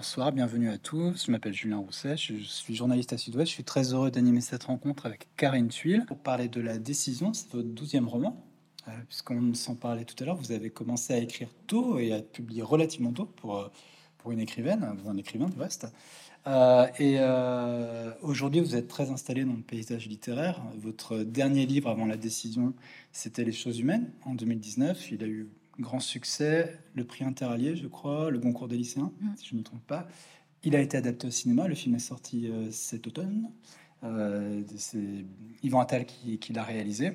Bonsoir, bienvenue à tous. Je m'appelle Julien Rousset, je suis journaliste à Sud-Ouest. Je suis très heureux d'animer cette rencontre avec Karine Tuile pour parler de La Décision. C'est votre douzième roman, euh, puisqu'on s'en parlait tout à l'heure. Vous avez commencé à écrire tôt et à publier relativement tôt pour, euh, pour une écrivaine, un écrivain du reste. Euh, et aujourd'hui, vous êtes très installé dans le paysage littéraire. Votre dernier livre avant La Décision, c'était Les choses humaines en 2019. Il a eu grand succès, le prix Interallié, je crois, le Goncourt des lycéens, mm. si je ne me trompe pas. Il a été adapté au cinéma, le film est sorti euh, cet automne. Euh, c'est Yvan Attal qui, l'a réalisé.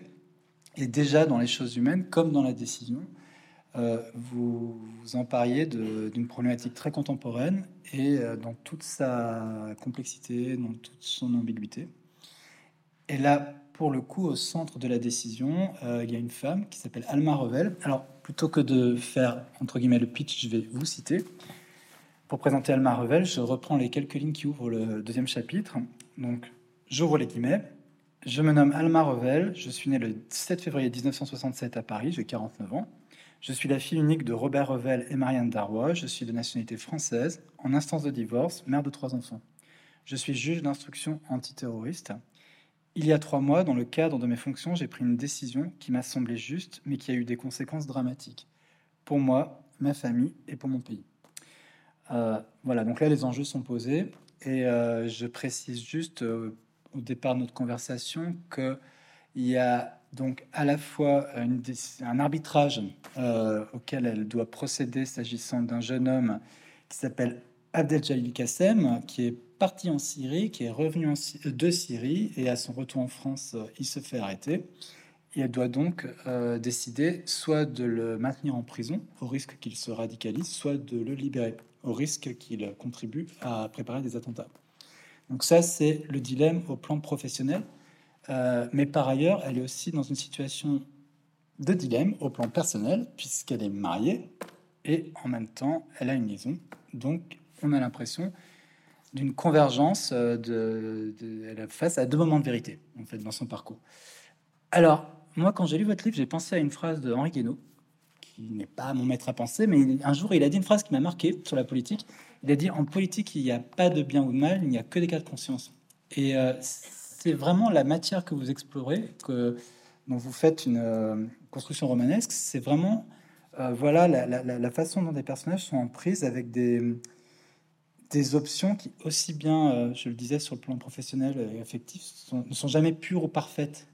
Et déjà dans les choses humaines, comme dans la décision, euh, vous vous empariez d'une problématique très contemporaine et dans toute sa complexité, dans toute son ambiguïté. Et là, pour le coup, au centre de la décision, il y a une femme qui s'appelle Alma Revel. Alors, plutôt que de faire entre guillemets le pitch, je vais vous citer. Pour présenter Alma Revel, je reprends les quelques lignes qui ouvrent le deuxième chapitre. Donc, j'ouvre les guillemets. Je me nomme Alma Revel, je suis né le 7 février 1967 à Paris, j'ai 49 ans. Je suis la fille unique de Robert Revel et Marianne Darrois. Je suis de nationalité française, en instance de divorce, mère de trois enfants. Je suis juge d'instruction antiterroriste. Il y a trois mois, dans le cadre de mes fonctions, j'ai pris une décision qui m'a semblé juste, mais qui a eu des conséquences dramatiques pour moi, ma famille et pour mon pays. Euh, voilà, donc là, les enjeux sont posés. Et euh, je précise juste euh, au départ de notre conversation qu'il y a donc à la fois un arbitrage auquel elle doit procéder s'agissant d'un jeune homme qui s'appelle Abdel Jalil Kassem, qui est parti en Syrie, qui est revenu de Syrie, et à son retour en France, euh, il se fait arrêter. Et elle doit donc euh, décider soit de le maintenir en prison, au risque qu'il se radicalise, soit de le libérer, au risque qu'il contribue à préparer des attentats. Donc ça, c'est le dilemme au plan professionnel. Euh, mais par ailleurs, elle est aussi dans une situation de dilemme au plan personnel, puisqu'elle est mariée et en même temps, elle a une liaison. Donc, on a l'impression d'une convergence euh, de, face à deux moments de vérité, en fait, dans son parcours. Alors, moi, quand j'ai lu votre livre, j'ai pensé à une phrase de Henri Guénaud, qui n'est pas mon maître à penser, mais un jour, il a dit une phrase qui m'a marqué sur la politique. Il a dit En politique, il n'y a pas de bien ou de mal, il n'y a que des cas de conscience. Et euh, c'est vraiment la matière que vous explorez, que, dont vous faites une euh, construction romanesque. C'est vraiment voilà la, la, façon dont des personnages sont en prise avec des, des options qui, aussi bien, euh, je le disais, sur le plan professionnel et affectif, ne sont jamais pures ou parfaites.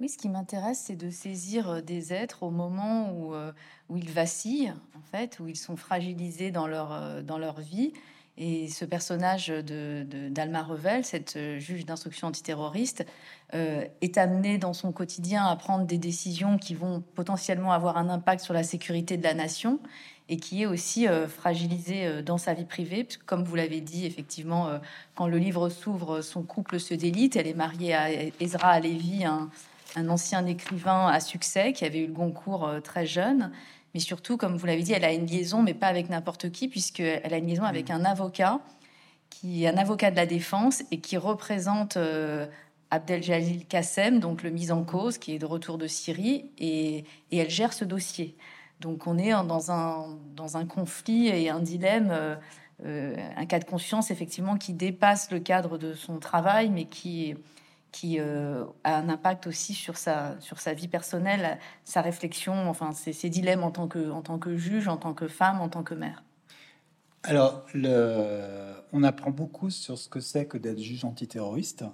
Oui, ce qui m'intéresse, c'est de saisir euh, des êtres au moment où, euh, où ils vacillent, en fait, où ils sont fragilisés dans leur, dans leur vie. Et ce personnage de, d'Alma Revel, cette juge d'instruction antiterroriste, est amené dans son quotidien à prendre des décisions qui vont potentiellement avoir un impact sur la sécurité de la nation et qui est aussi euh, fragilisé euh, dans sa vie privée. Comme vous l'avez dit, effectivement, euh, quand le livre s'ouvre, son couple se délite. Elle est mariée à Ezra Alevi, un, un ancien écrivain à succès qui avait eu le Goncourt très jeune. Mais surtout, comme vous l'avez dit, elle a une liaison, mais pas avec n'importe qui, puisqu'elle a une liaison avec mm. un avocat, qui est un avocat de la défense et qui représente Abdel Jalil Kassem, donc le mis en cause, qui est de retour de Syrie, et, et elle gère ce dossier. Donc on est dans un, conflit et un dilemme, euh, euh, un cas de conscience effectivement qui dépasse le cadre de son travail, mais qui, euh, a un impact aussi sur sa, vie personnelle, sa réflexion, enfin ses, ses, dilemmes en tant, que, juge, en tant que femme, en tant que mère. Alors, on apprend beaucoup sur ce que c'est que d'être juge antiterroriste.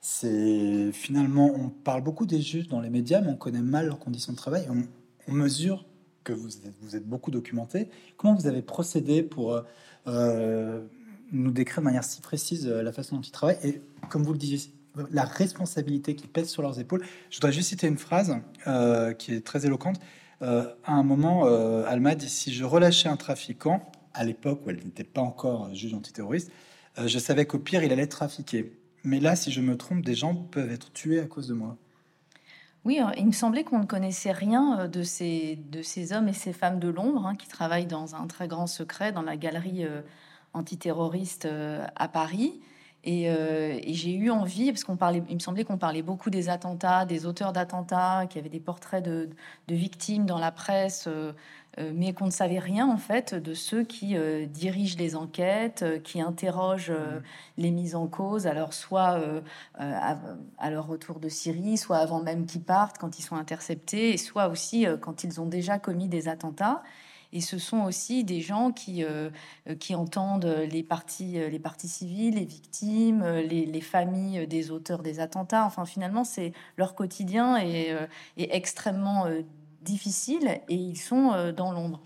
C'est finalement, on parle beaucoup des juges dans les médias, mais on connaît mal leurs conditions de travail. On, on mesure que vous, vous êtes beaucoup documenté. Comment vous avez procédé pour euh, euh, nous décrire de manière si précise euh, la façon dont ils travaillent et, comme vous le disiez, la responsabilité qui pèse sur leurs épaules. Je voudrais juste citer une phrase qui est très éloquente. à un moment, Alma dit Si je relâchais un trafiquant, à l'époque où elle n'était pas encore juge antiterroriste, je savais qu'au pire, il allait trafiquer. Mais là, si je me trompe, des gens peuvent être tués à cause de moi. Oui, euh, il me semblait qu'on ne connaissait rien euh, de ces, de ces hommes et ces femmes de l'ombre hein, qui travaillent dans un très grand secret dans la galerie euh, antiterroriste à Paris. Et, j'ai eu envie, parce qu'on parlait, il me semblait qu'on parlait beaucoup des attentats, des auteurs d'attentats, qu'il y avait des portraits de, victimes dans la presse. Mais qu'on ne savait rien en fait de ceux qui dirigent les enquêtes, qui interrogent mmh. les mises en cause, alors soit à, leur retour de Syrie, soit avant même qu'ils partent, quand ils sont interceptés, et soit aussi quand ils ont déjà commis des attentats. Et ce sont aussi des gens qui, euh, qui entendent les parties, les parties civiles, les victimes, les, familles des auteurs des attentats. Enfin, finalement, c'est leur quotidien est, euh, est extrêmement euh, difficile et ils sont dans l'ombre.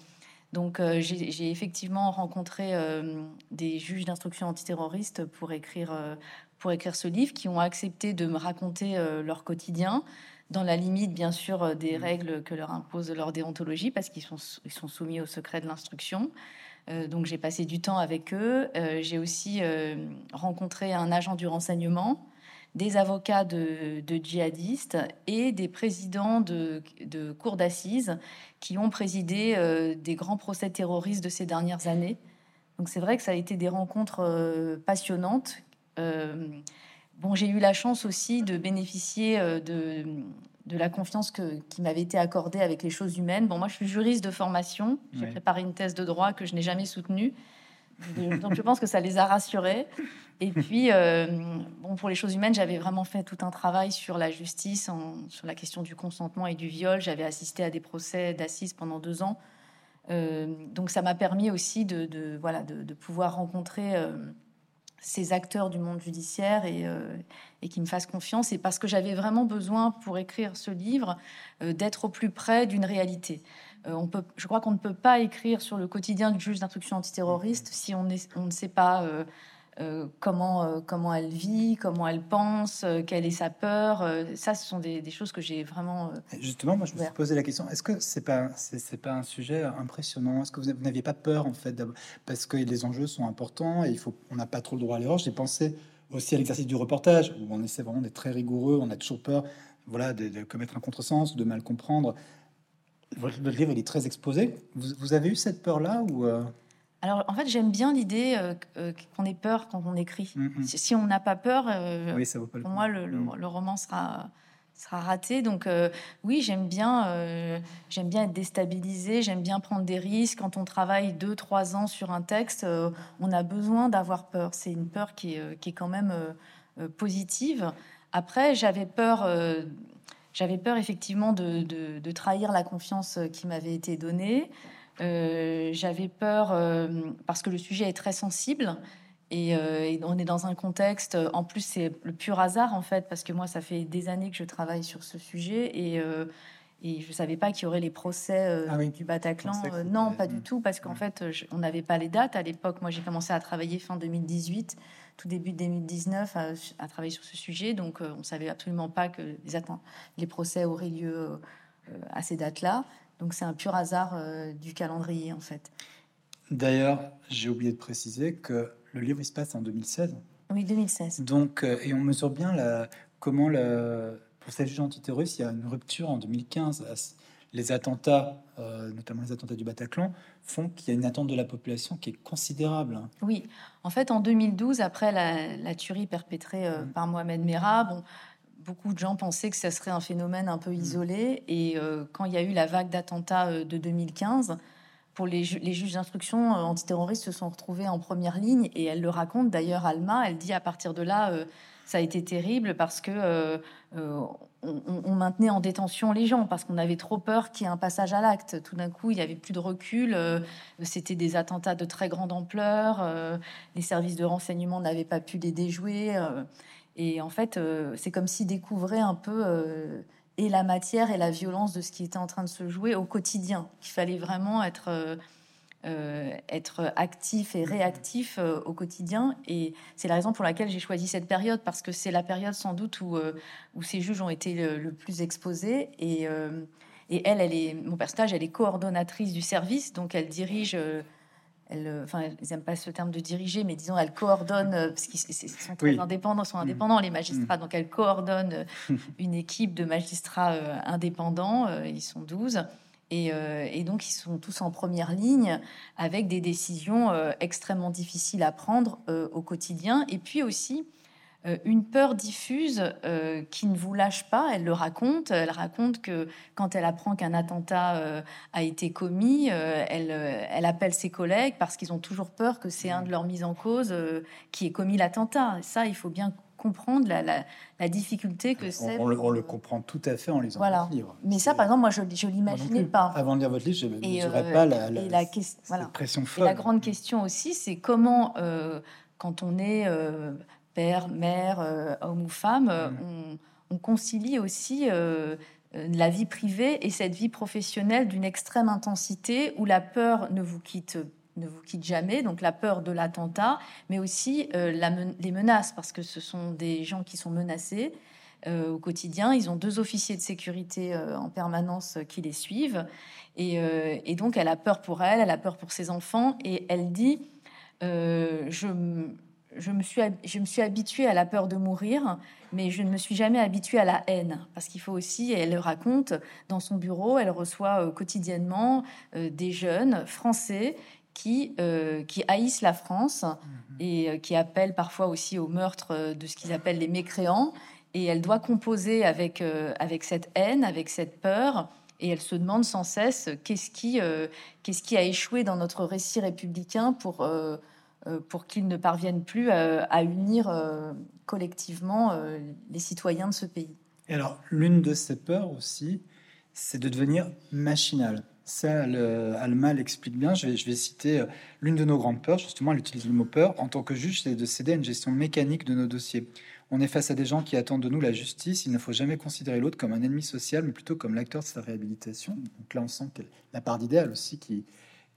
Donc, j'ai effectivement rencontré des juges d'instruction antiterroriste pour écrire, pour écrire ce livre qui ont accepté de me raconter leur quotidien dans la limite, bien sûr, euh, des mmh. règles que leur impose leur déontologie, parce qu'ils sont, ils sont soumis au secret de l'instruction. Euh, donc j'ai passé du temps avec eux. Euh, j'ai aussi rencontré un agent du renseignement, des avocats de, djihadistes et des présidents de, de cours d'assises qui ont présidé des grands procès terroristes de ces dernières années. Donc c'est vrai que ça a été des rencontres passionnantes. Bon, j'ai eu la chance aussi de bénéficier euh, de, de la confiance que, qui m'avait été accordée avec les choses humaines. Bon, moi, je suis juriste de formation. J'ai préparé une thèse de droit que je n'ai jamais soutenue. Donc, je pense que ça les a rassurés. Et puis, euh, bon, pour les choses humaines, j'avais vraiment fait tout un travail sur la justice, sur la question du consentement et du viol. J'avais assisté à des procès d'assises pendant deux ans. Euh, donc, ça m'a permis aussi de, voilà, de, pouvoir rencontrer ces acteurs du monde judiciaire euh, et, qui me fassent confiance. Et parce que j'avais vraiment besoin, pour écrire ce livre, euh, d'être au plus près d'une réalité. Euh, on peut, je crois qu'on ne peut pas écrire sur le quotidien du juge d'instruction antiterroriste si on, on ne sait pas euh, comment, euh, comment elle vit, comment elle pense, euh, quelle est sa peur. ça, ce sont des, choses que j'ai vraiment. Justement, moi, je me suis posé la question est-ce que c'est pas c'est, pas un sujet impressionnant? Est-ce que vous, n'aviez pas peur en fait parce que les enjeux sont importants et il faut on n'a pas trop le droit à l'erreur? J'ai pensé aussi à l'exercice du reportage où on essaie vraiment d'être très rigoureux. On a toujours peur, voilà, de, commettre un contresens, de mal comprendre. Votre livre, il est très exposé. Vous, vous avez eu cette peur-là ou alors, en fait, j'aime bien l'idée euh, euh, qu'on ait peur quand on écrit. Mm, mm. Si, on n'a pas peur, euh, pour moi, le, mm. le, roman sera sera raté. Donc oui, j'aime bien, j'aime bien être déstabilisé, j'aime bien prendre des risques. Quand on travaille deux, trois ans sur un texte, on a besoin d'avoir peur. C'est une peur qui est, qui est quand même positive. Après, j'avais peur, j'avais peur effectivement de, de, trahir la confiance qui m'avait été donnée. Euh, j'avais peur euh, parce que le sujet est très sensible. Euh, et, on est dans un contexte, en plus c'est le pur hasard en fait, parce que moi ça fait des années que je travaille sur ce sujet et, et je savais pas qu'il y aurait les procès ah du Bataclan. non, pas du tout, parce qu'en fait on n'avait pas les dates à l'époque. Moi j'ai commencé à travailler fin 2018, tout début 2019 à, travailler sur ce sujet, donc on savait absolument pas que les, les procès auraient lieu à ces dates-là. Donc c'est un pur hasard euh, du calendrier en fait. D'ailleurs, j'ai oublié de préciser que le livre il se passe en 2016. Oui, 2016. Donc, euh, et on mesure bien la, comment, le, pour ces juges antiterroristes, il y a une rupture en 2015. Les attentats, euh, notamment les attentats du Bataclan, font qu'il y a une attente de la population qui est considérable. Oui, en fait, en 2012, après la, tuerie perpétrée mm. par Mohamed Merah, bon, beaucoup de gens pensaient que ça serait un phénomène un peu mm. isolé. Et euh, quand il y a eu la vague d'attentats euh, de 2015, pour les, juges d'instruction euh, antiterroristes se sont retrouvés en première ligne. Et elle le raconte d'ailleurs, Alma, elle dit à partir de là, ça a été terrible parce que on, maintenait en détention les gens parce qu'on avait trop peur qu'il y ait un passage à l'acte. Tout d'un coup, il n'y avait plus de recul. C'était des attentats de très grande ampleur. les services de renseignement n'avaient pas pu les déjouer. Et en fait, euh, c'est comme s'il découvrait un peu euh, et la matière et la violence de ce qui était en train de se jouer au quotidien. Qu'il fallait vraiment être, euh, être actif et réactif au quotidien. Et c'est la raison pour laquelle j'ai choisi cette période, parce que c'est la période sans doute où, où ces juges ont été le, plus exposés. Et, et elle, elle est, mon personnage, elle est coordonnatrice du service, donc elle dirige elle, euh, enfin, ils n'aiment pas ce terme de diriger, mais disons, elle coordonne, euh, parce qu'ils sont très indépendants, sont mm. indépendants, les magistrats, mm. donc elle coordonne euh, une équipe de magistrats indépendants, ils sont 12, et, et, donc ils sont tous en première ligne avec des décisions extrêmement difficiles à prendre au quotidien, et puis aussi euh, une peur diffuse euh, qui ne vous lâche pas. Elle le raconte. Elle raconte que quand elle apprend qu'un attentat euh, a été commis, elle, elle, appelle ses collègues parce qu'ils ont toujours peur que c'est un de leurs mises en cause qui ait commis l'attentat. Ça, il faut bien comprendre la, la, difficulté que c'est. On, le comprend tout à fait en lisant voilà. votre livre. Mais ça, par exemple, moi, je ne l'imaginais pas. Avant de lire votre livre, je ne dirais pas la, la, voilà. pression folle. Et la grande question aussi, c'est comment, quand on est père, mère, euh, homme ou femme, euh, mm. on, concilie aussi euh, la vie privée et cette vie professionnelle d'une extrême intensité où la peur ne vous quitte ne vous quitte jamais, donc la peur de l'attentat, mais aussi les menaces, parce que ce sont des gens qui sont menacés au quotidien. Ils ont deux officiers de sécurité en permanence qui les suivent, et, donc elle a peur pour elle, elle a peur pour ses enfants, et elle dit, je, me, suis, je me suis habituée à la peur de mourir, mais je ne me suis jamais habituée à la haine. Parce qu'il faut aussi, elle le raconte, dans son bureau, elle reçoit euh, quotidiennement euh, des jeunes français qui, euh, qui haïssent la France mhm. et qui appellent parfois aussi au meurtre de ce qu'ils appellent les mécréants. Et elle doit composer avec, avec cette haine, avec cette peur. Et elle se demande sans cesse qu'est-ce qui, qu'est-ce qui a échoué dans notre récit républicain pour euh, pour qu'ils ne parviennent plus à, unir euh, collectivement euh, les citoyens de ce pays. Et alors, l'une de ces peurs aussi, c'est de devenir machinal. Ça, Alma l'explique bien. Je vais, citer l'une de nos grandes peurs. Justement, elle utilise le mot peur. En tant que juge, c'est de céder à une gestion mécanique de nos dossiers. On est face à des gens qui attendent de nous la justice. Il ne faut jamais considérer l'autre comme un ennemi social, mais plutôt comme l'acteur de sa réhabilitation. Donc là, on sent la part d'idéal aussi qui,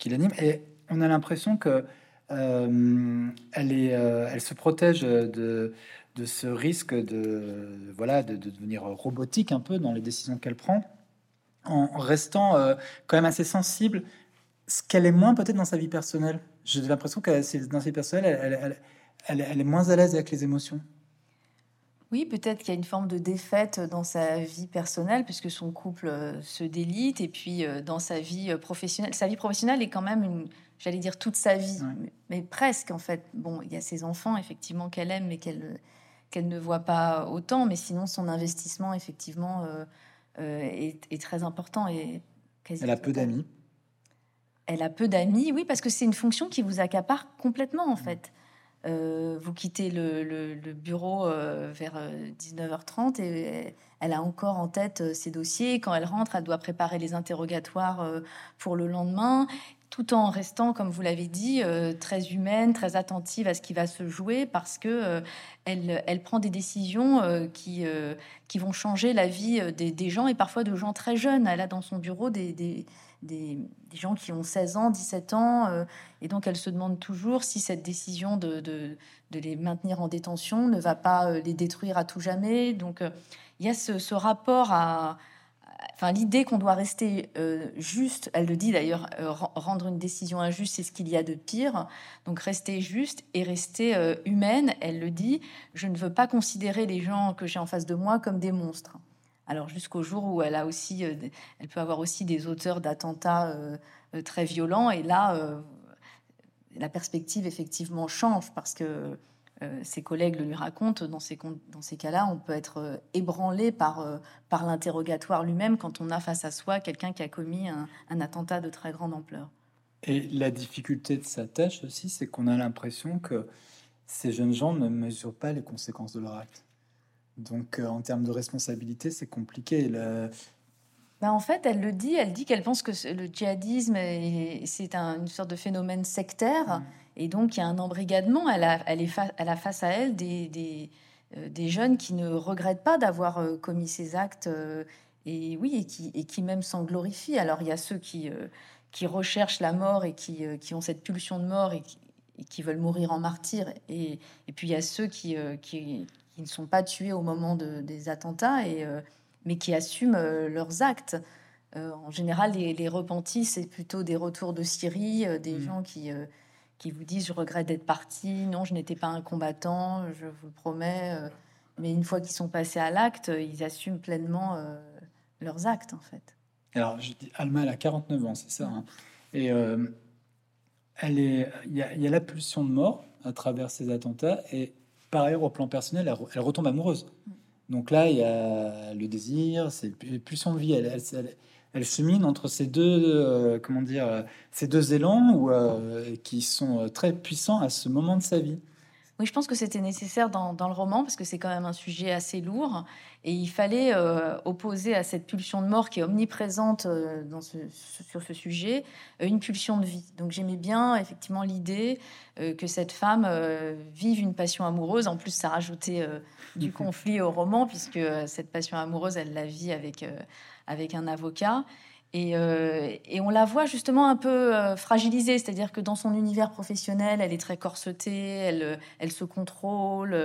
l'anime. Et on a l'impression que euh, elle, est, euh, elle se protège de, de ce risque de, voilà, de, devenir robotique un peu dans les décisions qu'elle prend, en restant euh, quand même assez sensible, ce qu'elle est moins peut-être dans sa vie personnelle. J'ai l'impression que dans sa vie personnelle, elle, elle, elle, est moins à l'aise avec les émotions. Oui, peut-être qu'il y a une forme de défaite dans sa vie personnelle, puisque son couple se délite, et puis dans sa vie professionnelle. Sa vie professionnelle est quand même une, j'allais dire toute sa vie, mais, presque en fait. Bon, il y a ses enfants effectivement qu'elle aime, mais qu'elle qu'elle ne voit pas autant. Mais sinon, son investissement effectivement euh, euh, est, très important et elle a peu d'amis. Elle a peu d'amis, oui, parce que c'est une fonction qui vous accapare complètement en fait. Euh, vous quittez le, bureau vers 19h30 et elle a encore en tête ses dossiers. Quand elle rentre, elle doit préparer les interrogatoires pour le lendemain tout en restant, comme vous l'avez dit, euh, très humaine, très attentive à ce qui va se jouer, parce que euh, elle, elle, prend des décisions euh, qui, qui vont changer la vie des, gens et parfois de gens très jeunes. Elle a dans son bureau des, des, des, gens qui ont 16 ans, 17 ans, et donc elle se demande toujours si cette décision de, de, les maintenir en détention ne va pas les détruire à tout jamais. Donc il y a ce rapport à enfin, l'idée qu'on doit rester euh, juste, elle le dit d'ailleurs, euh, rendre une décision injuste, c'est ce qu'il y a de pire. Donc rester juste et rester euh, humaine, elle le dit, je ne veux pas considérer les gens que j'ai en face de moi comme des monstres. Alors jusqu'au jour où elle a aussi, elle peut avoir aussi des auteurs d'attentats très violents, et là, la perspective effectivement change parce que euh, ses collègues le lui racontent, dans ces, dans ces cas-là, on peut être euh, ébranlé par, euh, par l'interrogatoire lui-même quand on a face à soi quelqu'un qui a commis un, attentat de très grande ampleur. Et la difficulté de sa tâche aussi, c'est qu'on a l'impression que ces jeunes gens ne mesurent pas les conséquences de leur acte. Donc, en termes de responsabilité, c'est compliqué. Ben en fait, elle le dit, elle dit qu'elle pense que le djihadisme, c'est une sorte de phénomène sectaire. Mmh. Et donc, il y a un embrigadement. Elle a, elle est elle a face à elle des, des, euh, des, jeunes qui ne regrettent pas d'avoir euh, commis ces actes. Euh, et oui, et qui, et qui même s'en glorifient. Alors, il y a ceux qui, qui recherchent la mort et qui, qui, ont cette pulsion de mort et qui, qui veulent mourir en martyr. Et, et, puis, il y a ceux qui, qui, ne sont pas tués au moment de, des attentats, et, mais qui assument leurs actes. en général, les, les, repentis, c'est plutôt des retours de Syrie, des mmh. gens qui, qui vous disent je regrette d'être parti, non, je n'étais pas un combattant, je vous le promets. Euh, mais une fois qu'ils sont passés à l'acte, ils assument pleinement euh, leurs actes, en fait. Alors, je dis, Alma, elle a 49 ans, c'est ça. Hein. et euh, elle est, il y, a la pulsion de mort à travers ces attentats, et par ailleurs, au plan personnel, elle, retombe amoureuse. Mm. Donc là, il y a le désir, c'est plus son vie. Elle, elle, elle, chemine entre ces deux, euh, comment dire, ces deux élans ou qui sont très puissants à ce moment de sa vie. Oui, je pense que c'était nécessaire dans, le roman parce que c'est quand même un sujet assez lourd et il fallait euh, opposer à cette pulsion de mort qui est omniprésente euh, dans ce, sur ce sujet euh, une pulsion de vie. Donc j'aimais bien effectivement l'idée que cette femme vive une passion amoureuse. En plus, ça rajoutait du conflit au roman puisque cette passion amoureuse, elle la vit avec, avec un avocat. Euh, et, on la voit justement un peu euh, fragilisée, c'est-à-dire que dans son univers professionnel, elle est très corsetée, elle, euh, elle se contrôle,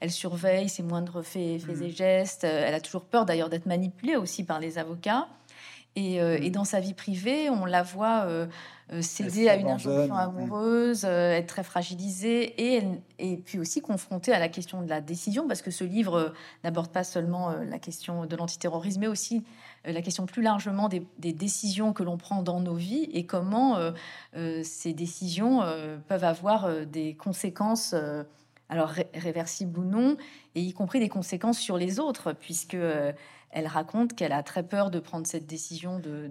elle surveille ses moindres faits, faits et mm. gestes. Elle a toujours peur d'ailleurs d'être manipulée aussi par les avocats. Et, mm. dans sa vie privée, on la voit céder à une injonction amoureuse, être très fragilisée et, et puis aussi confrontée à la question de la décision, parce que ce livre n'aborde pas seulement la question de l'antiterrorisme, mais aussi euh, la question plus largement des, décisions que l'on prend dans nos vies et comment euh, euh, ces décisions peuvent avoir des conséquences, alors réversibles ou non, et y compris des conséquences sur les autres, puisque elle raconte qu'elle a très peur de prendre cette décision de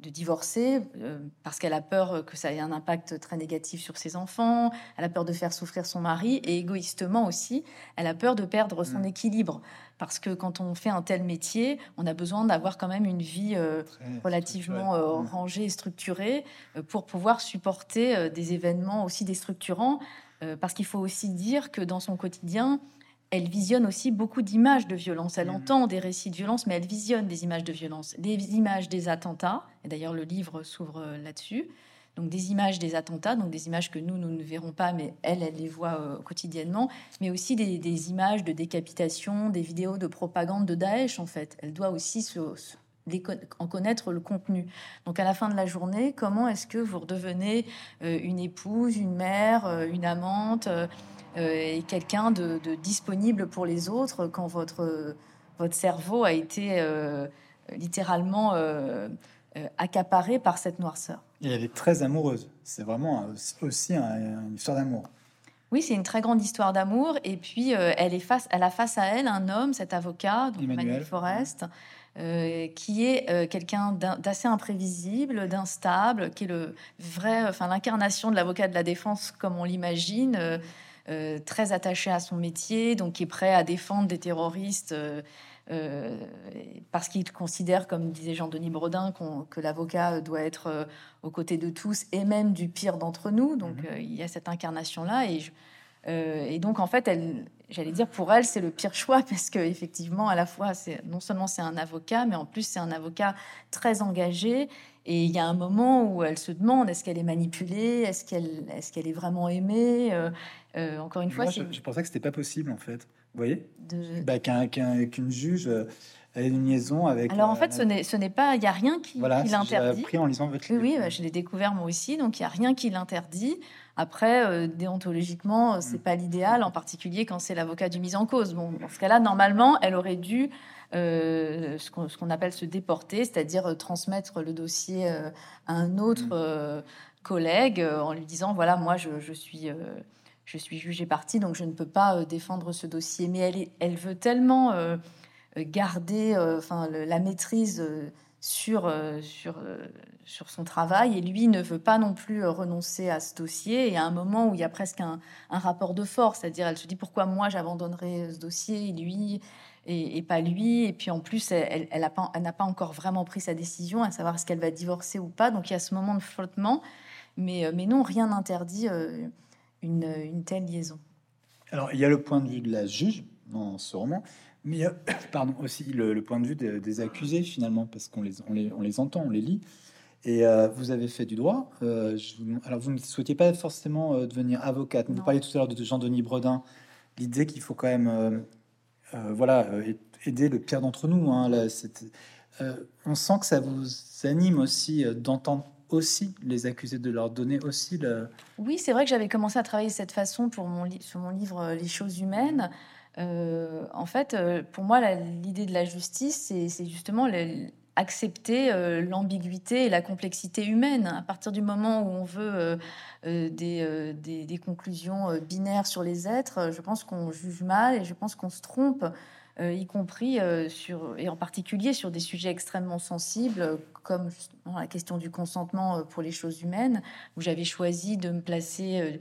de divorcer euh, parce qu'elle a peur que ça ait un impact très négatif sur ses enfants, elle a peur de faire souffrir son mari. Et égoïstement aussi, elle a peur de perdre son mm. équilibre. Parce que quand on fait un tel métier, on a besoin d'avoir quand même une vie euh, relativement euh, mm. rangée et structurée pour pouvoir supporter des événements aussi déstructurants. Parce qu'il faut aussi dire que dans son quotidien, elle visionne aussi beaucoup d'images de violence. Elle mm. entend des récits de violence, mais elle visionne des images de violence, des images des attentats. Et d'ailleurs, le livre s'ouvre euh, là-dessus. Donc des images des attentats, donc des images que nous, nous ne verrons pas, mais elle, elle les voit euh, quotidiennement, mais aussi des, images de décapitation, des vidéos de propagande de Daesh, en fait. Elle doit aussi se, en connaître le contenu. Donc à la fin de la journée, comment est-ce que vous redevenez euh, une épouse, une mère, une amante et quelqu'un de, disponible pour les autres quand votre, votre cerveau a été euh, littéralement euh, accaparé par cette noirceur. Et elle est très amoureuse. C'est vraiment aussi une histoire d'amour. Oui, c'est une très grande histoire d'amour. Et puis, elle, est face, elle a face à elle un homme, cet avocat, donc Emmanuel Forest, qui est quelqu'un d'assez imprévisible, d'instable, qui est le vrai, enfin l'incarnation de l'avocat de la défense comme on l'imagine. Euh, très attaché à son métier, donc qui est prêt à défendre des terroristes euh, euh, parce qu'il considère, comme disait Jean-Denis Brodin, que l'avocat doit être aux côtés de tous et même du pire d'entre nous. Donc mhm. il y a cette incarnation-là. Et, et, donc en fait, elle, j'allais dire, pour elle, c'est le pire choix parce que effectivement, à la fois, c'est non seulement c'est un avocat, mais en plus c'est un avocat très engagé. Et il y a un moment où elle se demande est-ce qu'elle est manipulée, est-ce qu'elle est, qu'elle est vraiment aimée euh, encore une fois, je, pensais que c'était pas possible en fait. Vous voyez bah, qu'une juge euh, ait une liaison avec. Alors en fait, euh, ce n'est pas, il y a rien qui, voilà, l'interdit. appris en lisant votre livre. Oui, bah, je l'ai découvert moi aussi, donc il y a rien qui l'interdit. Après, déontologiquement, c'est mm. pas l'idéal, en particulier quand c'est l'avocat du mise en cause. Bon, dans ce cas-là, normalement, elle aurait dû ce qu'on appelle se déporter, c'est-à-dire transmettre le dossier à un autre mm. collègue en lui disant voilà, moi, je, je suis je suis jugée partie, donc je ne peux pas euh, défendre ce dossier. Mais elle, elle veut tellement euh, garder euh, enfin, la maîtrise sur, sur, sur son travail et lui ne veut pas non plus renoncer à ce dossier. Et à un moment où il y a presque un, rapport de force, c'est-à-dire elle se dit pourquoi moi j'abandonnerai ce dossier lui et, pas lui? Et puis en plus, elle, elle n'a pas, pas, encore vraiment pris sa décision à savoir est-ce qu'elle va divorcer ou pas. Donc il y a ce moment de flottement. Mais, mais non, rien n'interdit une, telle liaison. Alors, il y a le point de vue de la juge dans ce roman, mais il y a pardon, aussi le, point de vue des, accusés, finalement, parce qu'on les, on les, on les, entend, on les lit. Et euh, vous avez fait du droit. Euh, alors, vous ne souhaitiez pas forcément euh, devenir avocate. Vous parliez tout à l'heure de Jean-Denis Bredin, l'idée qu'il faut quand même voilà, aider le pire d'entre nous. Hein, là, on sent que ça vous anime aussi d'entendre aussi les accusés, de leur donner aussi le... Oui, c'est vrai que j'avais commencé à travailler de cette façon pour mon sur mon livre euh, Les choses humaines. Euh, en fait, euh, pour moi, l'idée de la justice, c'est justement accepter l'ambiguïté et la complexité humaine. À partir du moment où on veut des, des, conclusions binaires sur les êtres, je pense qu'on juge mal et je pense qu'on se trompe. Y compris sur, et en particulier sur des sujets extrêmement sensibles, comme la question du consentement pour les choses humaines, où j'avais choisi de me placer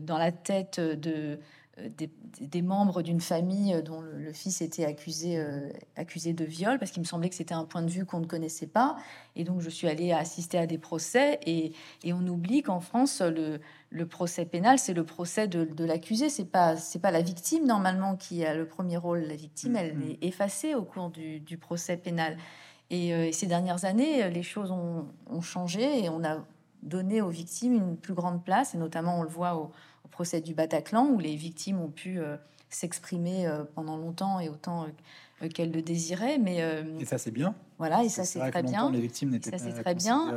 dans la tête de, euh, des, membres d'une famille dont le, fils était accusé, euh, accusé de viol, parce qu'il me semblait que c'était un point de vue qu'on ne connaissait pas. Et donc, je suis allée assister à des procès. Et, et on oublie qu'en France, le, le, procès pénal, c'est le procès de, de l'accusé. C'est pas, c'est pas la victime, normalement, qui a le premier rôle. La victime, elle mm-hmm. est effacée au cours du, du procès pénal. Et, euh, ces dernières années, les choses ont, ont, changé et on a donné aux victimes une plus grande place. Et notamment, on le voit au procès du Bataclan, où les victimes ont pu euh, s'exprimer euh, pendant longtemps et autant euh, qu'elles le désiraient. Mais, et ça, c'est bien. Voilà, et ça, c'est très bien. Les victimes ça, c'est très bien.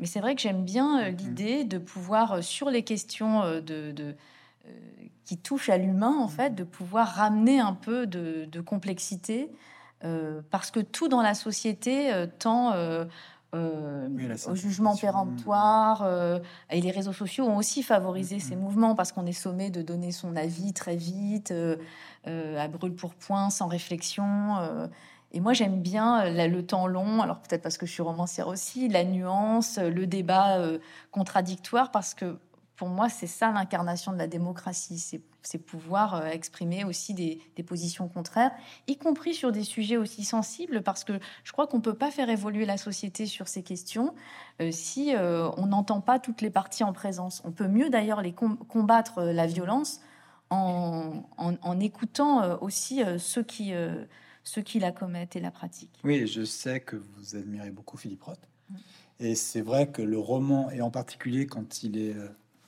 mais c'est vrai que j'aime bien mm-hmm. l'idée de pouvoir, sur les questions de, de qui touchent à l'humain, en fait, de pouvoir ramener un peu de, de complexité. parce que tout dans la société tend euh, au jugement péremptoire. Euh, et les réseaux sociaux ont aussi favorisé ces mouvements parce qu'on est sommé de donner son avis très vite, euh, à brûle pour point, sans réflexion. et moi, j'aime bien le temps long, alors peut-être parce que je suis romancière aussi, la nuance, le débat contradictoire, parce que pour moi, c'est ça l'incarnation de la démocratie, c'est pouvoir euh, exprimer aussi des, positions contraires, y compris sur des sujets aussi sensibles, parce que je crois qu'on ne peut pas faire évoluer la société sur ces questions euh, si euh, on n'entend pas toutes les parties en présence. On peut mieux d'ailleurs les combattre la violence en, en, écoutant aussi ceux qui, ceux qui la commettent et la pratiquent. Oui, je sais que vous admirez beaucoup Philippe Roth. Mm. Et c'est vrai que le roman, et en particulier quand il est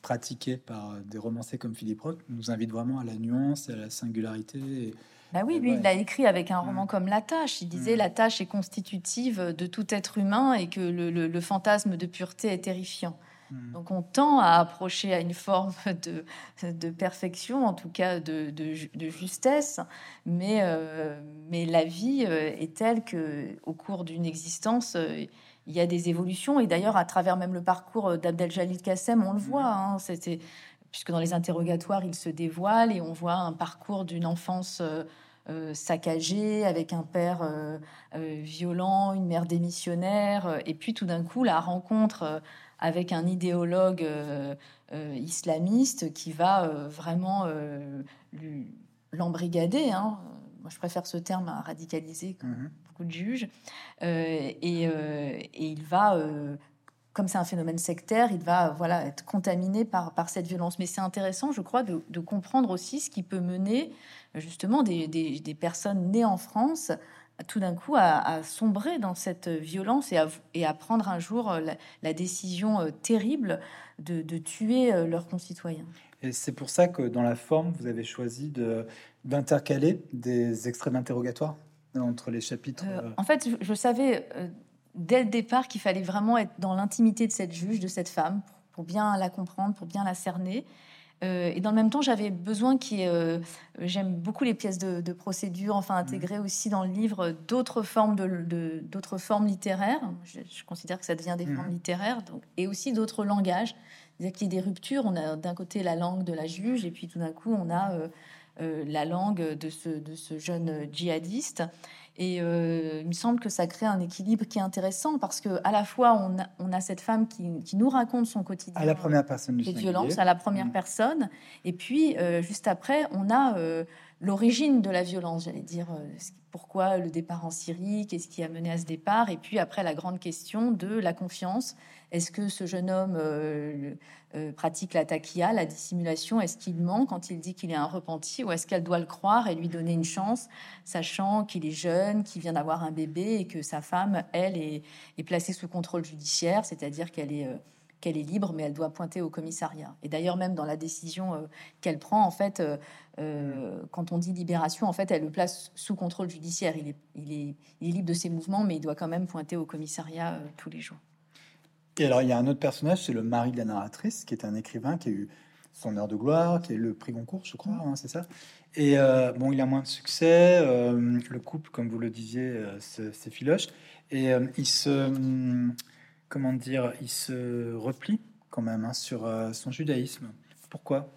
pratiqué par des romanciers comme Philippe Roth nous invite vraiment à la nuance, à la singularité. Bah oui, lui, il a écrit avec un roman comme La Tâche. Il disait La Tâche est constitutive de tout être humain et que le, fantasme de pureté est terrifiant. Hmm. Donc on tend à approcher à une forme de, de perfection, en tout cas de, de, justesse, mais, euh, mais la vie euh, est telle que au cours d'une existence, euh, il y a des évolutions. Et d'ailleurs, à travers même le parcours euh, d'Abdel Jalil Kassem, on le voit. Hein, c'était puisque dans les interrogatoires, il se dévoile et on voit un parcours d'une enfance euh, euh, saccagée avec un père violent, une mère démissionnaire, et puis tout d'un coup la rencontre avec un idéologue islamiste qui va vraiment l'embrigader. Hein. Moi, je préfère ce terme à radicaliser. Mmh de juges. Euh, et, euh, et, il va euh, comme c'est un phénomène sectaire, il va voilà être contaminé par, par cette violence. Mais c'est intéressant, je crois, de, comprendre aussi ce qui peut mener justement des, des, personnes nées en France tout d'un coup à, sombrer dans cette violence et à, et à prendre un jour la, décision terrible de, de, tuer leurs concitoyens. Et c'est pour ça que dans la forme, vous avez choisi d'intercaler des extraits d'interrogatoire entre les chapitres euh, euh, En fait, je, savais euh, dès le départ qu'il fallait vraiment être dans l'intimité de cette juge, de cette femme, pour, bien la comprendre, pour bien la cerner. et dans le même temps, j'avais besoin qui J'aime beaucoup les pièces de, procédure, enfin mmh. intégrer aussi dans le livre d'autres formes de, d'autres formes littéraires. Je, considère que ça devient des mmh. formes littéraires, donc, et aussi d'autres langages. Il y a des ruptures. On a d'un côté la langue de la juge, et puis tout d'un coup, on a la langue de ce, de ce jeune djihadiste. Et euh, il me semble que ça crée un équilibre qui est intéressant parce que à la fois on a, on a cette femme qui, qui, nous raconte son quotidien, à la première personne, les violences à la première mmh. personne, et puis euh, juste après on a l'origine de la violence, j'allais dire pourquoi le départ en Syrie, qu'est-ce qui a mené à ce départ, et puis après la grande question de la confiance. Est-ce que ce jeune homme euh, pratique la taquilla, la dissimulation? Est-ce qu'il ment quand il dit qu'il est un repenti? Ou est-ce qu'elle doit le croire et lui donner une chance, sachant qu'il est jeune, qu'il vient d'avoir un bébé et que sa femme, elle, est, placée sous contrôle judiciaire, c'est-à-dire qu'elle est, euh, qu'elle est libre, mais elle doit pointer au commissariat? Et d'ailleurs, même dans la décision euh, qu'elle prend, en fait, quand on dit libération, en fait, elle le place sous contrôle judiciaire. Il est libre de ses mouvements, mais il doit quand même pointer au commissariat tous les jours. Et alors, il y a un autre personnage, c'est le mari de la narratrice, qui est un écrivain qui a eu son heure de gloire, qui est le prix Goncourt, je crois, hein, c'est ça. Et euh, bon, il a moins de succès. Euh, le couple, comme vous le disiez, euh, c'est filoche. Et euh, il se, hum, comment dire, il se replie quand même hein, sur euh, son judaïsme. Pourquoi?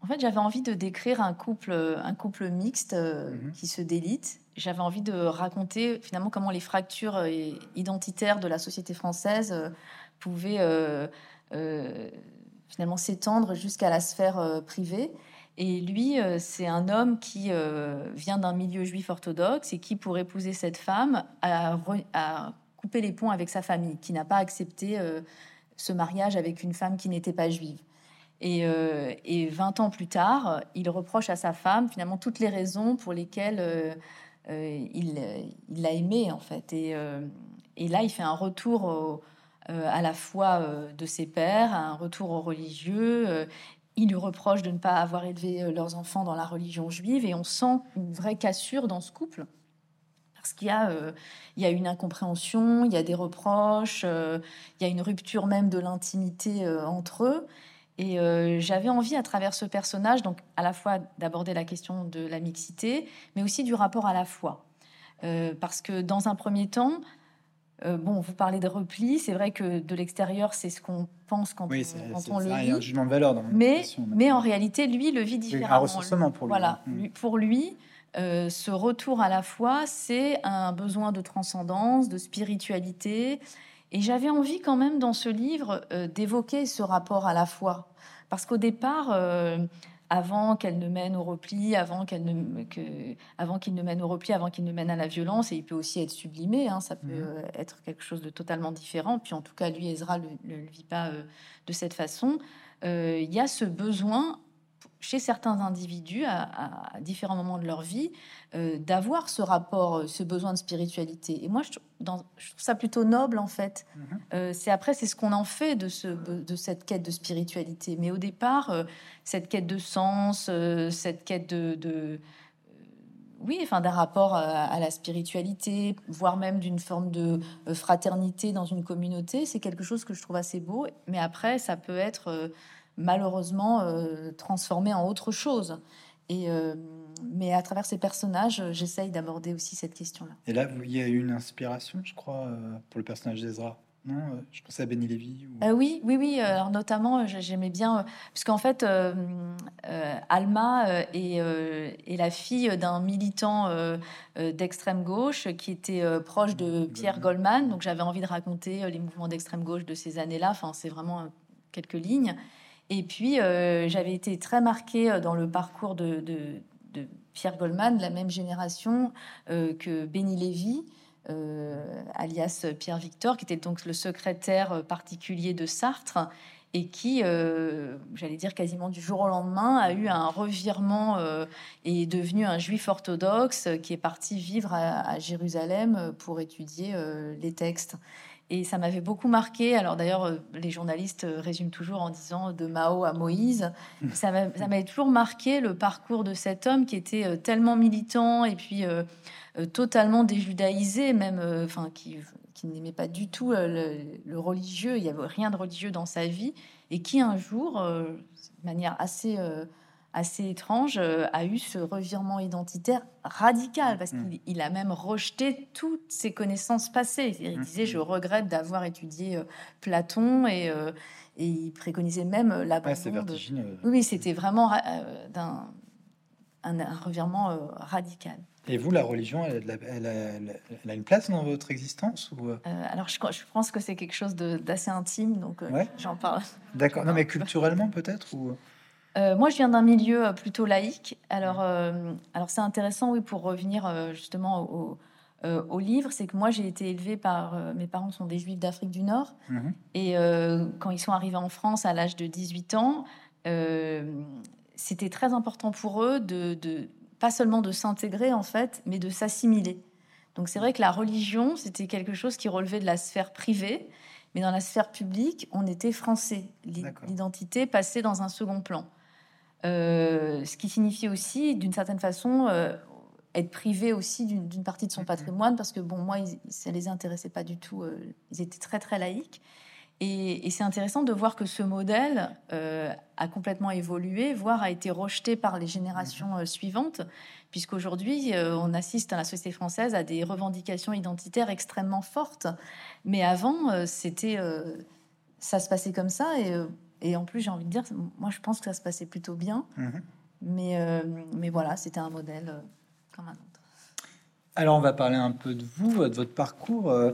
En fait, j'avais envie de décrire un couple, un couple mixte Mhm. qui se délite. J'avais envie de raconter finalement comment les fractures euh, identitaires de la société française euh, pouvaient euh, finalement s'étendre jusqu'à la sphère privée. Et lui, c'est un homme qui vient d'un milieu juif orthodoxe et qui, pour épouser cette femme, a, coupé les ponts avec sa famille, qui n'a pas accepté ce mariage avec une femme qui n'était pas juive. Et, euh, et 20 ans plus tard, il reproche à sa femme finalement toutes les raisons pour lesquelles il il l'a aimée en fait. Et, euh, là, il fait un retour euh, à la foi euh, de ses pères, un retour aux religieux. euh, il lui reproche de ne pas avoir élevé euh, leurs enfants dans la religion juive et on sent une vraie cassure dans ce couple. Parce qu'il y, a, euh, une incompréhension, il y a des reproches, euh, il y a une rupture même de l'intimité euh, entre eux. Et euh, j'avais envie, à travers ce personnage, donc à la fois d'aborder la question de la mixité, mais aussi du rapport à la foi. Euh, parce que dans un premier temps, euh, bon, vous parlez de repli, c'est vrai que de l'extérieur, c'est ce qu'on pense quand Oui, on, quand c'est on ça, le il y a un jugement de valeur dans Mais, mais en réalité, lui le vit différemment. un ressourcement pour lui. Voilà, Mm. lui- pour lui, euh, ce retour à la foi, c'est un besoin de transcendance, de spiritualité. Et j'avais envie quand même dans ce livre euh, d'évoquer ce rapport à la foi. Parce qu'au départ, euh, avant qu'elle ne mène au repli, avant qu'elle ne, que, avant qu'il ne mène au repli, avant qu'il ne mène à la violence, et il peut aussi être sublimé, hein, ça peut Mhm. euh, être quelque chose de totalement différent. Puis en tout cas, lui, Ezra, ne le, le vit pas euh, de cette façon. Il y a ce besoin chez certains individus à, à différents moments de leur vie euh, d'avoir ce rapport, euh, ce besoin de spiritualité. Et moi, je, trou- dans- je trouve ça plutôt noble en fait. Mhm. Euh, c'est après, c'est ce qu'on en fait de, ce, de cette quête de spiritualité. Mais au départ, euh, cette quête de sens, cette quête de, de- oui, enfin d'un rapport à, à la spiritualité, voire même d'une forme de fraternité dans une communauté, c'est quelque chose que je trouve assez beau. Mais après, ça peut être malheureusement euh, transformé en autre chose. Et euh, mais à travers ces personnages, euh, j'essaye d'aborder aussi cette question-là. Et là, vous- il y a eu une inspiration, je crois, pour le personnage d'Ezra. Non, je pensais à Benny Lévy. ou- Euh, oui, oui, oui. Alors notamment, j'aimais bien, puisqu'en fait, euh, euh, Alma est, est la fille d'un militant d'extrême gauche qui était proche de Pierre Goldman. Donc j'avais envie de raconter les mouvements d'extrême gauche de ces années-là. Enfin, c'est vraiment quelques lignes. Et puis, euh, j'avais été très marquée euh, dans le parcours de, Pierre Goldman, de la même génération euh, que Benny Lévy, alias Pierre Victor, qui était donc le secrétaire particulier de Sartre et qui, j'allais dire quasiment du jour au lendemain, a eu un revirement et est devenu un juif orthodoxe qui est parti vivre à, Jérusalem pour étudier les textes. Et ça m'avait beaucoup marqué. Alors d'ailleurs, euh, les journalistes euh, résument toujours en disant de Mao à Moïse. Ça m'a- ça m'avait toujours marqué le parcours de cet homme qui était euh, tellement militant et puis euh, euh, totalement déjudaïsé, même, euh, enfin, qui, qui n'aimait pas du tout euh, le, le religieux. Il n'y avait rien de religieux dans sa vie et qui un jour, euh, de manière assez euh, assez étrange, euh, a eu ce revirement identitaire radical parce Mhm. qu'il il a même rejeté toutes ses connaissances passées. Il Mhm. disait je regrette d'avoir étudié euh, Platon et, euh, et il préconisait même Ah, c'est l'abandon. de... vertigineux. Oui, c'était vraiment ra- euh, d'un un, un revirement radical. Et vous, la religion, elle, a de la- elle a, elle a- elle a une place dans votre existence ou euh, alors je, je pense que c'est quelque chose d'assez intime, donc Ouais. j'en parle. D'accord. Non, mais culturellement peut-être ou Euh, moi, je viens d'un milieu euh, plutôt laïque. Alors, euh, alors c'est intéressant, oui, pour revenir euh, justement au, au livre, c'est que moi, j'ai été élevée par mes parents sont des juifs d'Afrique du Nord, Mhm. et quand ils sont arrivés en France à l'âge de 18 ans, c'était très important pour eux de, de pas seulement de s'intégrer en fait, mais de s'assimiler. Donc c'est vrai que la religion, c'était quelque chose qui relevait de la sphère privée, mais dans la sphère publique, on était français. L'identité passait dans un second plan. Euh, ce qui signifie aussi, d'une certaine façon, euh, être privé aussi d'une partie de son Mhm. patrimoine, parce que bon, moi, ils- ça les intéressait pas du tout. euh, ils étaient très très laïques. Et, c'est intéressant de voir que ce modèle a complètement évolué, voire a été rejeté par les générations mmh. suivantes, puisqu'aujourd'hui, on assiste à la société française à des revendications identitaires extrêmement fortes. Mais avant, c'était, ça se passait comme ça, et, et en plus, j'ai envie de dire, moi, je pense que ça se passait plutôt bien. Mmh. Mais, mais voilà, c'était un modèle comme un autre. Alors, on va parler un peu de vous, de votre parcours, euh,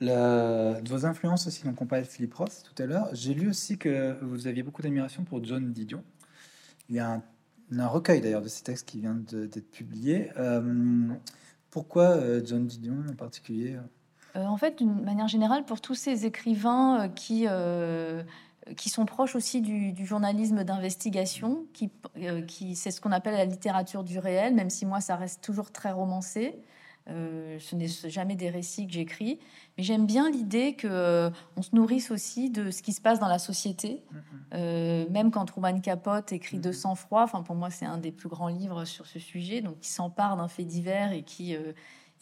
de vos influences aussi. Donc, on parlait de Philippe Roth tout à l'heure. J'ai lu aussi que vous aviez beaucoup d'admiration pour John Didion. Il y a un, recueil d'ailleurs de ces textes qui vient d'être publié. Euh, pourquoi euh, John Didion en particulier? En fait, d'une manière générale, pour tous ces écrivains qui qui sont proches aussi du, journalisme d'investigation, qui, qui c'est ce qu'on appelle la littérature du réel, même si moi ça reste toujours très romancé. Euh, ce n'est jamais des récits que j'écris, mais j'aime bien l'idée que euh, on se nourrisse aussi de ce qui se passe dans la société. Mm-hmm. Euh, même quand Truman Capote écrit De mm-hmm. sang-froid, enfin pour moi c'est un des plus grands livres sur ce sujet, donc qui s'empare d'un fait divers et qui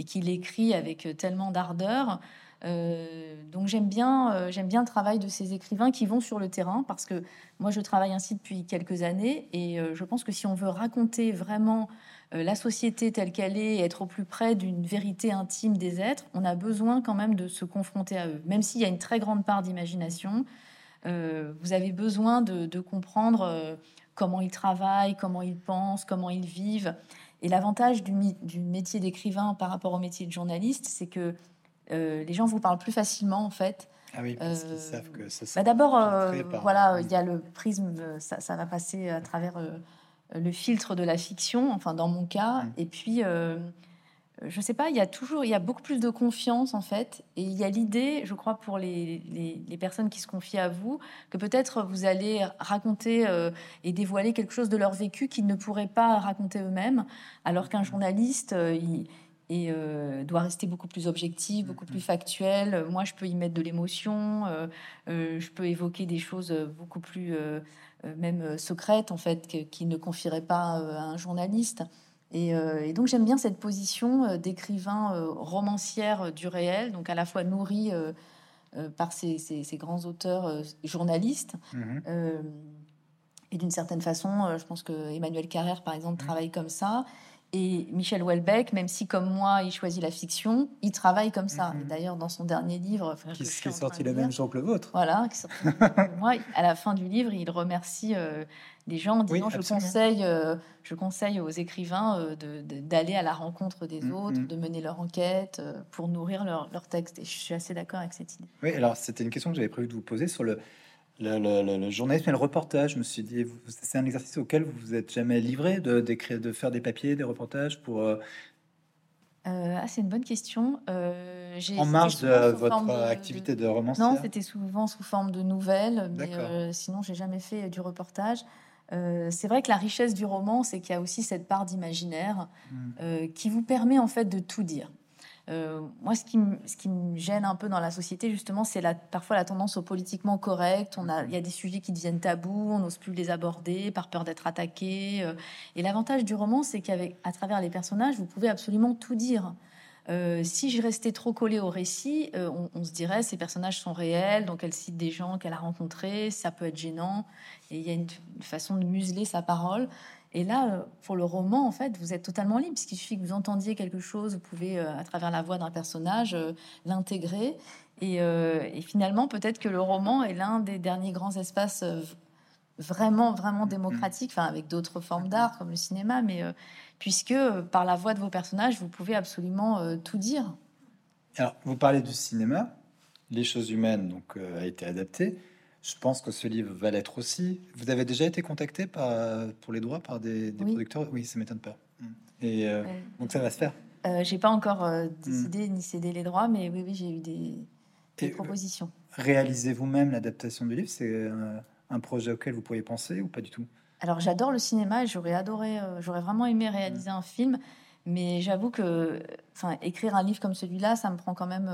et qui l'écrit avec tellement d'ardeur. Donc j'aime bien, j'aime bien le travail de ces écrivains qui vont sur le terrain parce que moi je travaille ainsi depuis quelques années et je pense que si on veut raconter vraiment euh, la société telle qu'elle est, être au plus près d'une vérité intime des êtres, on a besoin quand même de se confronter à eux. Même s'il y a une très grande part d'imagination, euh, vous avez besoin de, comprendre euh, comment ils travaillent, comment ils pensent, comment ils vivent. Et l'avantage du, métier d'écrivain par rapport au métier de journaliste, c'est que les gens vous parlent plus facilement en fait. Ah oui, parce qu'ils savent que ça. Bah D'abord, voilà, il y a le prisme, ça, ça va passer à travers euh, le filtre de la fiction, enfin dans mon cas. Mm. Et puis, euh, je sais pas, il y a toujours, il y a beaucoup plus de confiance en fait. Et il y a l'idée, je crois, pour les, les, personnes qui se confient à vous, que peut-être vous allez raconter euh, et dévoiler quelque chose de leur vécu qu'ils ne pourraient pas raconter eux-mêmes, alors qu'un journaliste, il et doit rester beaucoup plus objectif, beaucoup plus mm-hmm. factuel. Moi, je peux y mettre de l'émotion, je peux évoquer des choses beaucoup plus euh, même euh, secrète en fait, qui ne confierait pas euh, à un journaliste. Et, donc j'aime bien cette position d'écrivain romancière du réel, donc à la fois nourri par ces, grands auteurs journalistes. Mhm. et d'une certaine façon, je pense que Emmanuel Carrère, par exemple, mhm. travaille comme ça. Et Michel Houellebecq, même si comme moi, il choisit la fiction, il travaille comme ça. Mhm. D'ailleurs, dans son dernier livre, qui, est sorti le même jour que le vôtre, voilà, moi, à la fin du livre, il remercie euh, les gens en disant je conseille, euh, je conseille aux écrivains euh, d'aller à la rencontre des mhm. autres, de mener leur enquête pour nourrir leur, leur texte. Et je suis assez d'accord avec cette idée. Oui, alors c'était une question que j'avais prévu de vous poser sur le le, journalisme et le reportage. Je me suis dit, c'est un exercice auquel vous vous êtes jamais livré de d'écrire, de faire des papiers, des reportages pour. Euh, euh, ah, c'est une bonne question. Euh, en marge de votre activité de, romancier Non, c'était souvent sous forme de nouvelles, mais sinon, j'ai jamais fait du reportage. c'est vrai que la richesse du roman, c'est qu'il y a aussi cette part d'imaginaire hmm. qui vous permet en fait de tout dire. Euh, moi, ce qui, me, gêne un peu dans la société, justement, c'est parfois la tendance au politiquement correct. Il y a des sujets qui deviennent tabous, on n'ose plus les aborder par peur d'être attaqué. Euh. et l'avantage du roman, c'est qu'à travers les personnages, vous pouvez absolument tout dire. Euh, si je restais trop collée au récit, on, se dirait ces personnages sont réels, donc elle cite des gens qu'elle a rencontrés, ça peut être gênant, et il y a une façon de museler sa parole. Et là, euh, pour le roman, en fait, vous êtes totalement libre, puisqu'il suffit que vous entendiez quelque chose, vous pouvez, euh, à travers la voix d'un personnage, euh, l'intégrer. Et, finalement, peut-être que le roman est l'un des derniers grands espaces vraiment, vraiment mm-hmm. démocratiques, enfin, avec d'autres formes mm-hmm. d'art, comme le cinéma, mais puisque par la voix de vos personnages, vous pouvez absolument tout dire. Alors, vous parlez du cinéma, Les choses humaines donc, a été adapté. Je pense que ce livre va l'être aussi. Vous avez déjà été contacté pour les droits par des, producteurs? Oui, ça m'étonne pas. Mm. Et euh, donc ça va se faire? Euh, j'ai pas encore euh, décidé mm. ni cédé les droits, mais oui, j'ai eu des, euh, propositions. Réalisez vous-même l'adaptation du livre? C'est un projet auquel vous pourriez penser ou pas du tout? Alors j'adore le cinéma. J'aurais adoré, j'aurais vraiment aimé réaliser mm. un film, mais j'avoue que, écrire un livre comme celui-là, ça me prend quand même.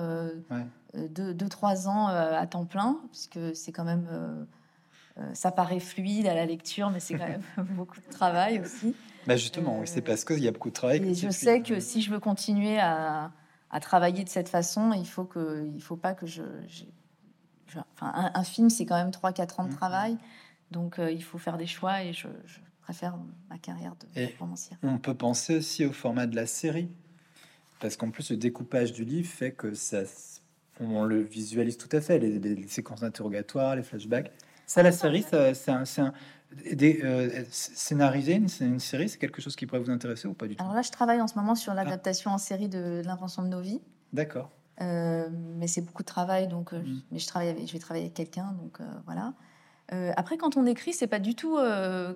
Euh, 2-3 ans euh, à temps plein, puisque c'est quand même. Euh, ça paraît fluide à la lecture, mais c'est quand même beaucoup de travail aussi. Bah justement, oui, c'est parce qu'il y a beaucoup de travail. Je sais que si je veux continuer à, travailler de cette façon, il faut que, il faut pas que je. enfin, un, film, c'est quand même 3-4 ans de mm-hmm. travail, donc il faut faire des choix et je, préfère ma carrière de et On peut penser aussi au format de la série, parce qu'en plus, le découpage du livre fait que ça on le visualise tout à fait, les, les- les séquences d'interrogatoire, les flashbacks. Ça, la série, c'est un, c'est un- des, euh, scénariser une, c'est une série, c'est quelque chose qui pourrait vous intéresser ou pas du tout? Alors là, je travaille en ce moment sur l'adaptation en série de l'invention de nos vies. D'accord. Euh, mais c'est beaucoup de travail, donc euh, Mm. mais je travaille avec, je vais travailler avec quelqu'un, donc euh, voilà. Euh, après, quand on écrit, c'est pas du tout. euh,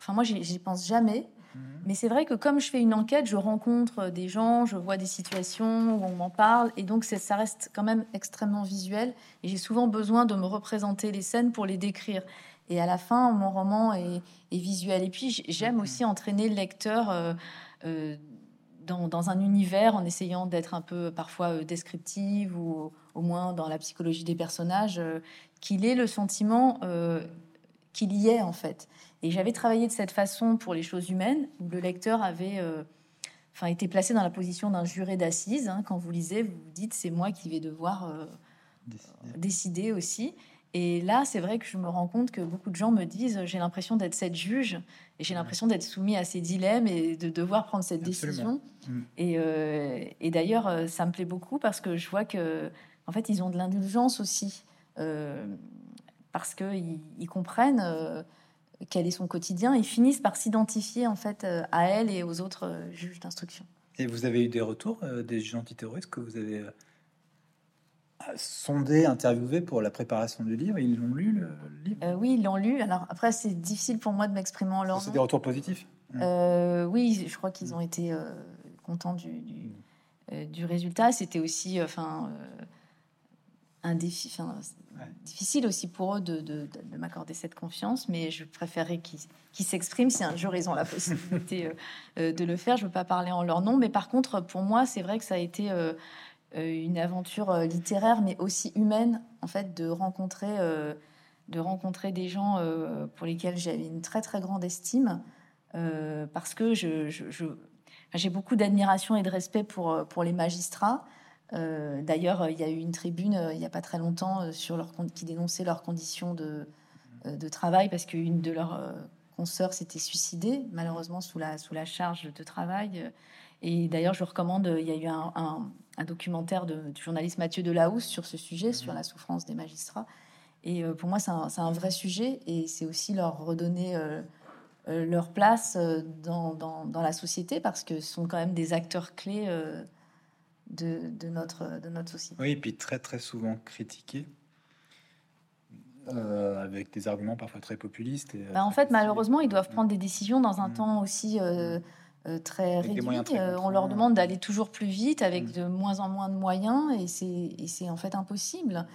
Enfin, moi, j'y pense jamais. Mhm. Mais c'est vrai que comme je fais une enquête, je rencontre des gens, je vois des situations où on m'en parle, et donc ça reste quand même extrêmement visuel. Et j'ai souvent besoin de me représenter les scènes pour les décrire. Et à la fin, mon roman est, est visuel. Et puis j'aime aussi entraîner le lecteur euh, euh, dans, dans un univers en essayant d'être un peu parfois euh, descriptive ou au moins dans la psychologie des personnages, euh, qu'il ait le sentiment qu'il y est en fait. Et j'avais travaillé de cette façon pour les choses humaines, où le lecteur avait euh, enfin, été placé dans la position d'un juré d'assises. hein. Quand vous lisez, vous vous dites c'est moi qui vais devoir euh, décider aussi. Et là, c'est vrai que je me rends compte que beaucoup de gens me disent j'ai l'impression d'être cette juge et j'ai l'impression d'être soumis à ces dilemmes et de devoir prendre cette Absolument. décision. Mm. Et, euh, et d'ailleurs, ça me plaît beaucoup parce que je vois que, en fait, ils ont de l'indulgence aussi parce qu'ils ils comprennent quel est son quotidien. Ils finissent par s'identifier en fait euh, à elle et aux autres euh, juges d'instruction. Et vous avez eu des retours euh, des juges antiterroristes que vous avez euh, sondés, interviewés pour la préparation du livre? Ils l'ont lu, le livre? Euh, oui, ils l'ont lu. Alors après, c'est difficile pour moi de m'exprimer en leur C'est des retours positifs? Euh, oui, je crois qu'ils ont été contents du, du, euh, du résultat. C'était aussi, enfin, un défi, enfin, Ouais. difficile aussi pour eux de, de- de- de m'accorder cette confiance, mais je préférerais qu'ils s'expriment si un jour ils ont la possibilité euh, euh, de le faire. Je ne veux pas parler en leur nom, mais par contre, pour moi, c'est vrai que ça a été euh, une aventure littéraire, mais aussi humaine, en fait, de rencontrer, euh, de rencontrer des gens pour lesquels j'avais une très très grande estime, parce que je, j'ai beaucoup d'admiration et de respect pour, pour les magistrats. Euh, D'ailleurs, il y a eu une tribune euh, il n'y a pas très longtemps euh, sur leur, qui dénonçait leurs conditions de, de travail parce qu'une de leurs consoeurs s'était suicidée, malheureusement sous la, sous la charge de travail. Et d'ailleurs, je recommande, il y a eu un, un- un documentaire de, du journaliste Mathieu Delahousse sur ce sujet, sur la souffrance des magistrats. Et pour moi, c'est un, vrai sujet et c'est aussi leur redonner euh, leur place dans, dans, dans la société parce que ce sont quand même des acteurs clés euh, de, de, notre, de notre société. Oui, et puis très très souvent critiqués, euh, avec des arguments parfois très populistes. Et, euh, Bah, en fait, malheureusement, ils doivent prendre des décisions dans un Mm. temps aussi euh, euh, très Avec réduit. très on leur demande d'aller toujours plus vite avec Mm. de moins en moins de moyens et c'est en fait impossible.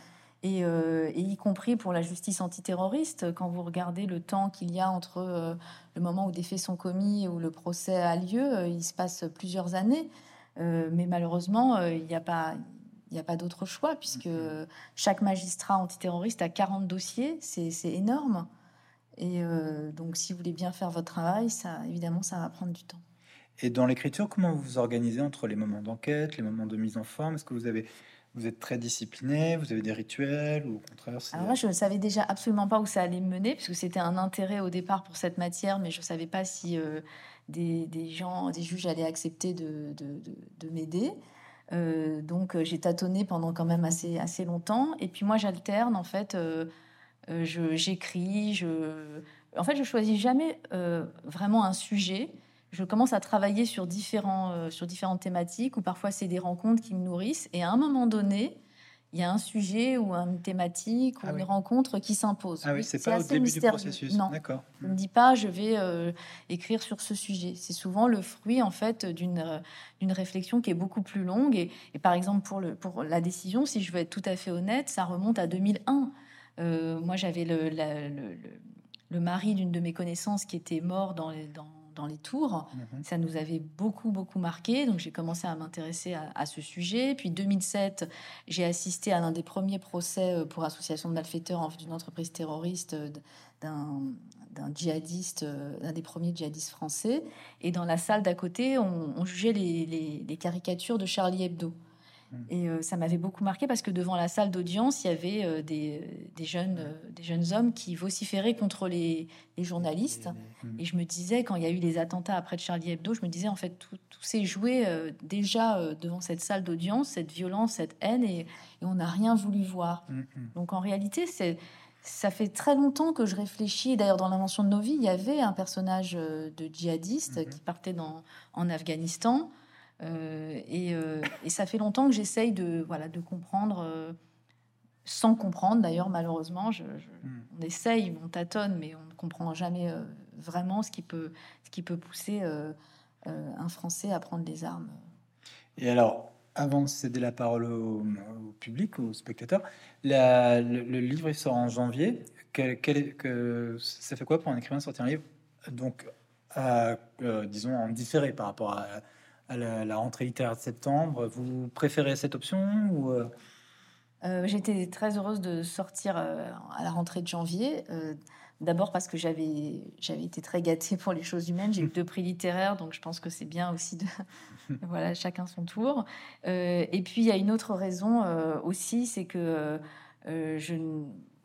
Et, et y compris pour la justice antiterroriste, quand vous regardez le temps qu'il y a entre le moment où des faits sont commis et où le procès a lieu, il se passe plusieurs années. Euh, mais malheureusement, euh, il n'y a pas, il n'y a pas d'autre choix puisque Mhm. chaque magistrat antiterroriste a 40 dossiers, c'est énorme. Et euh, donc, si vous voulez bien faire votre travail, ça, évidemment, ça va prendre du temps. Et dans l'écriture, comment vous vous organisez entre les moments d'enquête, les moments de mise en forme? Est-ce que vous avez vous êtes très discipliné Vous avez des rituels ou au contraire Alors là, je ne savais déjà absolument pas où ça allait me mener, puisque c'était un intérêt au départ pour cette matière, mais je ne savais pas si euh, des, gens, des juges allaient accepter de, de, de- de m'aider. Euh, donc euh, j'ai tâtonné pendant quand même assez, assez longtemps. Et puis moi, j'alterne, en fait, euh, je- j'écris, je... En fait, je choisis jamais vraiment un sujet. Je commence à travailler sur, différents, sur différentes thématiques, ou parfois c'est des rencontres qui me nourrissent. Et à un moment donné, il y a un sujet ou une thématique ou Ah oui. une rencontre qui s'impose. Ah oui, c'est pas au début mystérieux. du processus. Non, D'accord. je ne dis pas je vais euh, écrire sur ce sujet. C'est souvent le fruit en fait d'une euh, d'une réflexion qui est beaucoup plus longue. Et, et par exemple pour le pour la décision, si je veux être tout à fait honnête, ça remonte à 2001. Euh, moi, j'avais le, le, le- le mari d'une de mes connaissances qui était mort dans les dans, dans les tours. Mhm. Ça nous avait beaucoup, beaucoup marqué. Donc, j'ai commencé à m'intéresser à, à ce sujet. Puis, 2007, j'ai assisté à l'un des premiers procès euh, pour association de malfaiteurs en d'une entreprise terroriste euh, d'un djihadiste, euh, d'un des premiers djihadistes français. Et dans la salle d'à côté, on, on jugeait les, les- les caricatures de Charlie Hebdo. Et euh, ça m'avait beaucoup marqué parce que devant la salle d'audience, il y avait euh, des, des, jeunes, euh, des jeunes hommes qui vociféraient contre les, les journalistes. Et je me disais, quand il y a eu les attentats après de Charlie Hebdo, je me disais, en fait, tout, s'est joué déjà devant cette salle d'audience, cette violence, cette haine, et, on n'a rien voulu voir. Mm, mm. Donc en réalité, c'est ça fait très longtemps que je réfléchis. D'ailleurs, dans l'invention de nos vies, il y avait un personnage de djihadiste qui partait dans, en Afghanistan. Euh, euh, et, ça fait longtemps que j'essaye de, voilà, de comprendre, euh, sans comprendre d'ailleurs, malheureusement. Je, hmm. On essaye, on tâtonne, mais on ne comprend jamais vraiment ce qui peut, ce qui peut pousser un Français à prendre des armes. Et alors, avant de céder la parole au, public, aux spectateurs, le, livre il sort en janvier. Quel, que, ça fait quoi pour un écrivain sortir un livre Donc, disons, en différé par rapport à à la, rentrée littéraire de septembre. Vous préférez cette option ou euh? Euh, J'étais très heureuse de sortir euh, à la rentrée de janvier. D'abord parce que j'avais j'avais été très gâtée pour les choses humaines. J'ai eu deux prix littéraires, donc je pense que c'est bien aussi de voilà chacun son tour. et puis il y a une autre raison aussi, c'est que je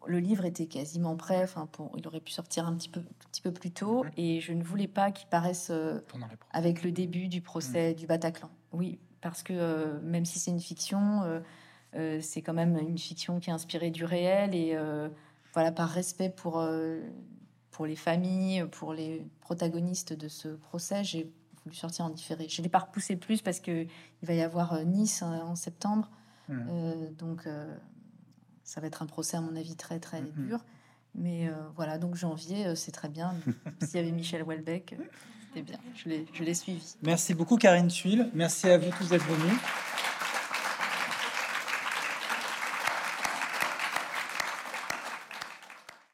le livre était quasiment prêt. Enfin, pour, il aurait pu sortir un petit peu, petit peu plus tôt, et je ne voulais pas qu'il paraisse euh, avec le début du procès mhm. du Bataclan. Oui, parce que euh, même si c'est une fiction, euh, c'est quand même une fiction qui est inspirée du réel, et voilà, par respect pour pour les familles, pour les protagonistes de ce procès, j'ai voulu sortir en différé. Je l'ai pas repoussé plus parce que il va y avoir Nice en septembre, mhm. donc ça va être un procès, à mon avis, très, très mm-hmm. dur. Mais euh, voilà, donc janvier, euh, c'est très bien. S'il y avait Michel Houellebecq, c'était bien. Je l'ai suivi. Merci beaucoup, Karine Tuile. Merci à vous tous d'être venus.